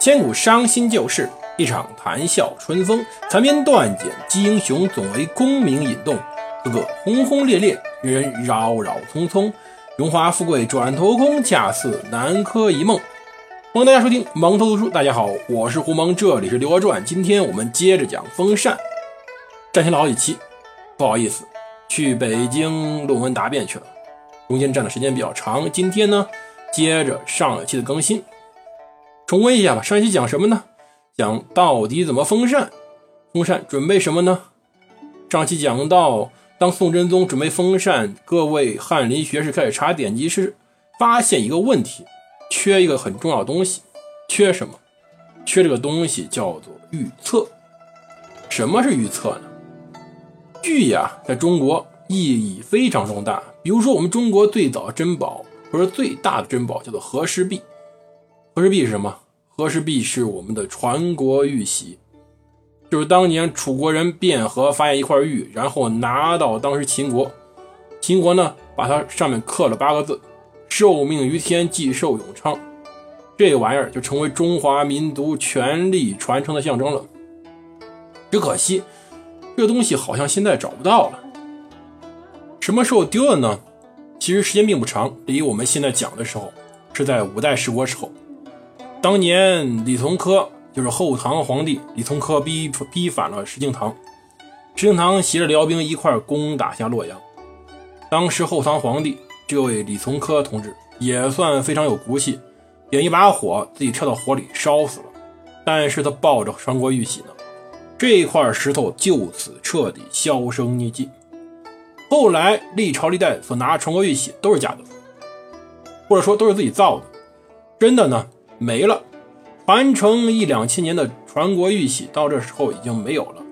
千古伤心旧事，一场谈笑春风。残篇断简击英雄，总为功名引动。个个轰轰烈烈，人人扰扰匆匆。荣华富贵转头空，恰似南柯一梦。欢迎大家收听蒙头读书。大家好，我是胡蒙，这里是《刘娥传》。今天我们接着讲风扇。暂停了好几期，不好意思，去北京论文答辩去了，中间站的时间比较长。今天呢，接着上一期的更新。重温一下吧，上一期讲什么呢？讲到底怎么封禅？封禅准备什么呢？上期讲到，当宋真宗准备封禅，各位翰林学士开始查典籍时，发现一个问题，缺一个很重要的东西。缺什么？缺这个东西叫做预测。什么是预测呢？御呀，在中国意义非常重大。比如说，我们中国最早的珍宝，或者最大的珍宝，叫做和氏璧。和氏璧是什么？和氏璧是我们的传国玉玺，就是当年楚国人卞和发现一块玉，然后拿到当时秦国，秦国呢把它上面刻了八个字：“受命于天，既寿永昌。”这玩意儿就成为中华民族权力传承的象征了。只可惜，这东西好像现在找不到了。什么时候丢了呢？其实时间并不长，离我们现在讲的时候是在五代十国时候。当年李从珂就是后唐皇帝李从珂逼逼反了石敬瑭，石敬瑭携着辽兵一块攻打下洛阳。当时后唐皇帝这位李从珂同志也算非常有骨气，点一把火自己跳到火里烧死了。但是他抱着传国玉玺呢，这块石头就此彻底销声匿迹。后来历朝历代所拿的传国玉玺都是假的，或者说都是自己造的，真的呢？没了，传承一两千年的传国玉玺，到这时候已经没有了。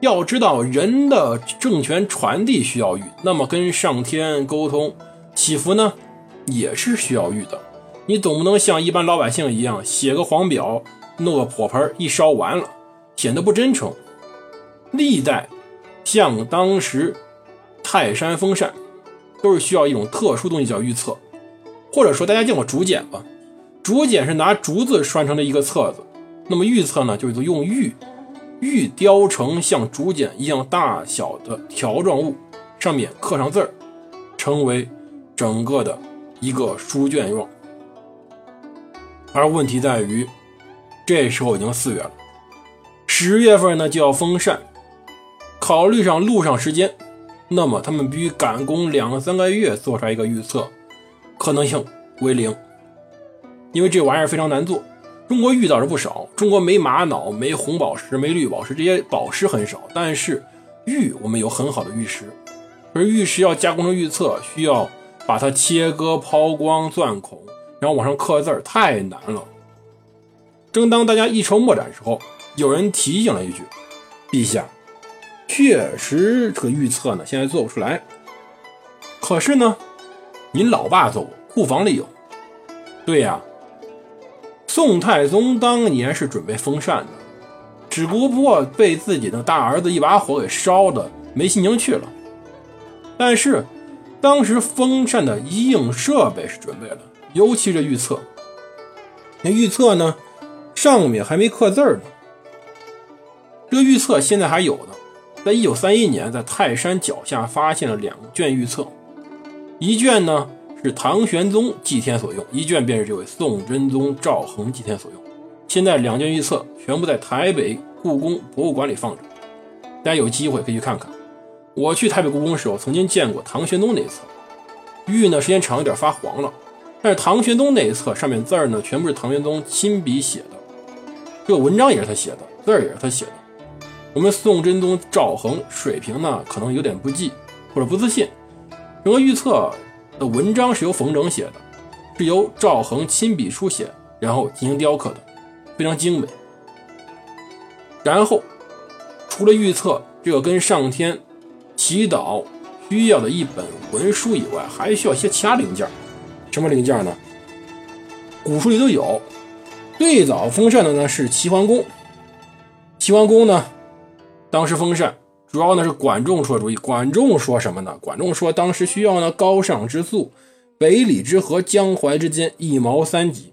要知道，人的政权传递需要玉，那么跟上天沟通祈福呢，也是需要玉的。你总不能像一般老百姓一样，写个黄表，弄个火盆一烧完了，显得不真诚。历代像当时泰山封禅，都是需要一种特殊东西叫玉册，或者说大家见过竹简吧？竹简是拿竹子拴成的一个册子，那么玉册呢，就是用玉玉雕成像竹简一样大小的条状物，上面刻上字儿，成为整个的一个书卷状。而问题在于，这时候已经四月了，十月份呢就要封禅，考虑上路上时间，那么他们必须赶工两三个月做出来一个预测，可能性为零。因为这玩意儿非常难做，中国玉倒是不少，中国没玛瑙、没红宝石、没绿宝石，这些宝石很少。但是玉我们有很好的玉石，而玉石要加工成玉册，需要把它切割、抛光、钻孔，然后往上刻字儿，太难了。正当大家一筹莫展时候，有人提醒了一句：“陛下，确实这个玉册呢，现在做不出来。可是呢，您老爸做过，库房里有。对呀。”宋太宗当年是准备封禅的，只不过被自己的大儿子一把火给烧的没心情去了。但是当时封禅的一应设备是准备了，尤其这预测。那预测呢，上面还没刻字呢。这预测现在还有呢，在一九三一年，在泰山脚下发现了两卷预测，一卷呢。是唐玄宗祭天所用，一卷便是这位宋真宗赵恒祭天所用。现在两卷御册全部在台北故宫博物馆里放着，大家有机会可以去看看。我去台北故宫的时候，曾经见过唐玄宗那一册，玉呢时间长有点发黄了，但是唐玄宗那一册上面字呢全部是唐玄宗亲笔写的，这个文章也是他写的，字也是他写的。我们宋真宗赵恒水平呢可能有点不济或者不自信，整个御册。的文章是由冯整写的，是由赵恒亲笔书写，然后进行雕刻的，非常精美。然后，除了预测这个跟上天祈祷需要的一本文书以外，还需要一些其他零件。什么零件呢？古书里都有。最早封禅的呢是齐桓公。齐桓公呢，当时封禅。主要呢是管仲出主意。管仲说什么呢？管仲说，当时需要呢高尚之粟，北里之河，江淮之间，一毛三几，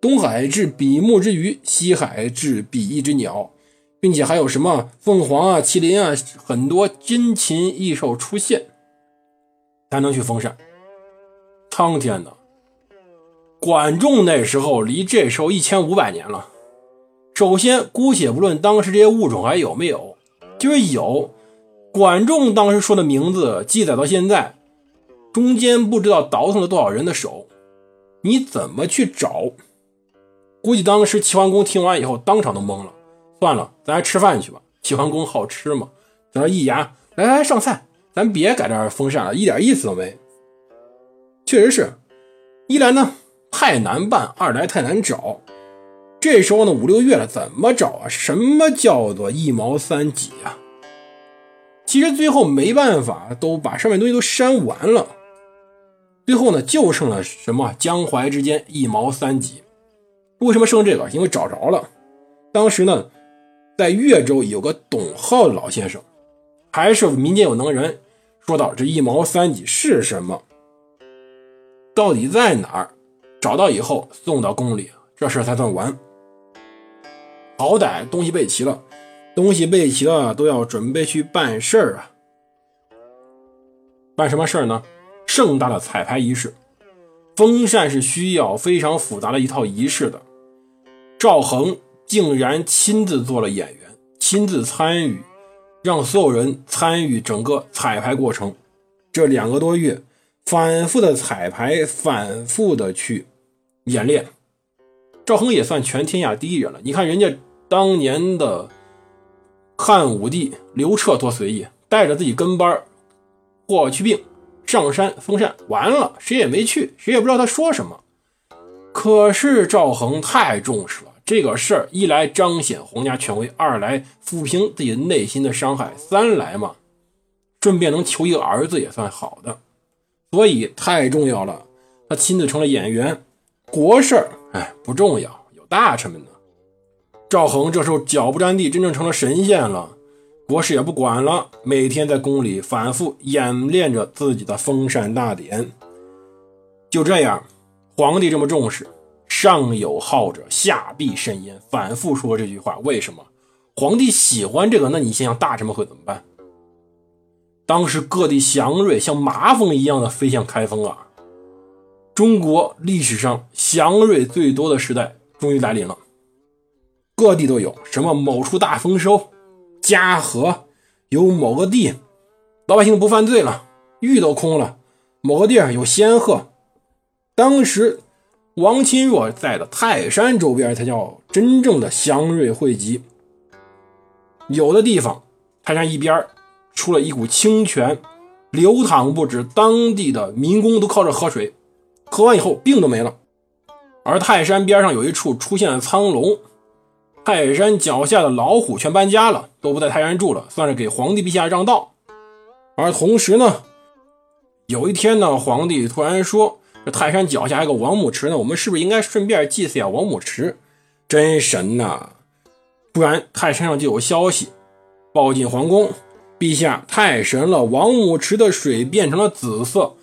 东海至比目之鱼，西海至比翼之鸟，并且还有什么凤凰啊、麒麟啊，很多珍禽异兽出现，才能去封禅。苍天呐！管仲那时候离这时候一千五百年了。首先，姑且不论当时这些物种还有没有，就是有，管仲当时说的名字记载到现在，中间不知道倒腾了多少人的手，你怎么去找？估计当时齐桓公听完以后当场都懵了。算了，咱还吃饭去吧。齐桓公好吃嘛，在那一牙，来来上菜，咱别在这儿封禅了，一点意思都没。确实是一来呢太难办，二来太难找。这时候呢，五六月了，怎么找啊？什么叫做一毛三几啊？其实最后没办法，都把上面东西都删完了。最后呢，就剩了什么江淮之间一毛三几。为什么剩这个？因为找着了。当时呢，在越州有个董浩老先生，还是民间有能人，说到这一毛三几是什么，到底在哪儿？找到以后送到宫里，这事才算完。好歹东西备齐了，东西备齐了都要准备去办事儿啊！办什么事儿呢？盛大的彩排仪式。封禅是需要非常复杂的一套仪式的。赵恒竟然亲自做了演员，亲自参与，让所有人参与整个彩排过程。这两个多月，反复的彩排，反复的去演练。赵恒也算全天下第一人了。你看人家。当年的汉武帝刘彻多随意，带着自己跟班霍去病上山封禅，完了谁也没去，谁也不知道他说什么。可是赵恒太重视了这个事儿，一来彰显皇家权威，二来抚平自己内心的伤害，三来嘛，顺便能求一个儿子也算好的，所以太重要了。他亲自成了演员，国事儿哎不重要，有大臣们呢。赵恒这时候脚不沾地，真正成了神仙了，国事也不管了，每天在宫里反复演练着自己的封禅大典。就这样，皇帝这么重视，上有好者，下必甚焉，反复说这句话。为什么？皇帝喜欢这个，那你想想大臣们会怎么办？当时各地祥瑞像麻风一样的飞向开封啊！中国历史上祥瑞最多的时代终于来临了。各地都有什么某处大丰收，嘉禾，有某个地老百姓不犯罪了，玉都空了，某个地儿有仙鹤。当时王钦若在的泰山周边才叫真正的祥瑞汇集。有的地方泰山一边出了一股清泉，流淌不止，当地的民工都靠着喝水，喝完以后病都没了。而泰山边上有一处出现了苍龙。泰山脚下的老虎全搬家了，都不在泰山住了，算是给皇帝陛下让道。而同时呢，有一天呢，皇帝突然说：“这泰山脚下还有个王母池呢，我们是不是应该顺便祭祀下王母池？”真神呐！突然泰山上就有消息报进皇宫：“陛下，太神了！王母池的水变成了紫色，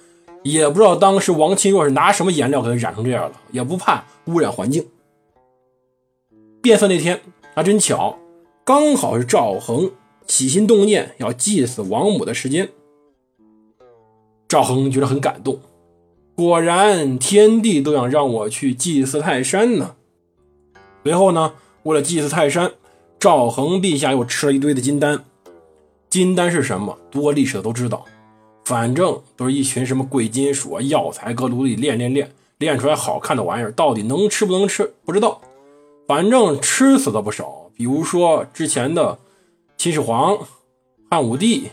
也不知道当时王钦若是拿什么颜料给它染成这样了，也不怕污染环境。”变色那天还真巧，刚好是赵恒起心动念要祭祀王母的时间。赵恒觉得很感动，果然天地都想让我去祭祀泰山呢。随后呢，为了祭祀泰山，赵恒陛下又吃了一堆的金丹。金丹是什么？读过历史的都知道，反正都是一群什么贵金属啊、药材，搁炉里炼炼炼，炼出来好看的玩意儿，到底能吃不能吃，不知道。反正吃死的不少，比如说之前的秦始皇、汉武帝，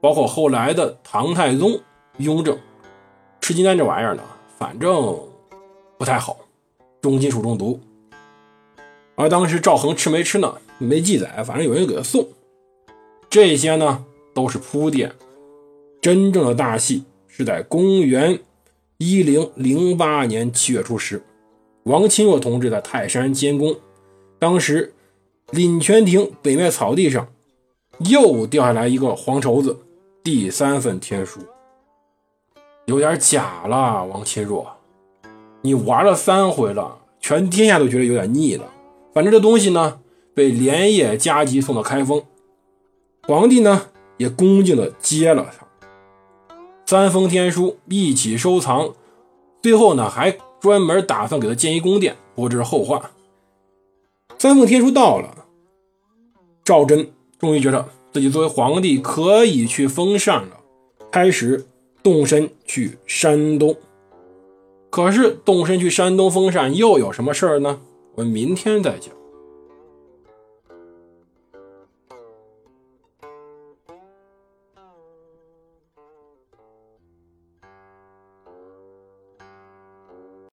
包括后来的唐太宗雍正，吃金丹这玩意儿呢，反正不太好，重金属中毒。而当时赵恒吃没吃呢？没记载，反正有人给他送。这些呢都是铺垫，真正的大戏是在公元一零零八年七月初十。王钦若同志在泰山监工，当时凛泉亭北面草地上又掉下来一个黄绸子，第三份天书，有点假了。王钦若，你玩了三回了，全天下都觉得有点腻了。反正这东西呢，被连夜加急送到开封，皇帝呢也恭敬的接了上，三封天书一起收藏，最后呢还专门打算给他建一宫殿，不知后话。三凤天书到了，赵祯终于觉得自己作为皇帝可以去封禅了，开始动身去山东。可是动身去山东封禅又有什么事儿呢？我们明天再讲。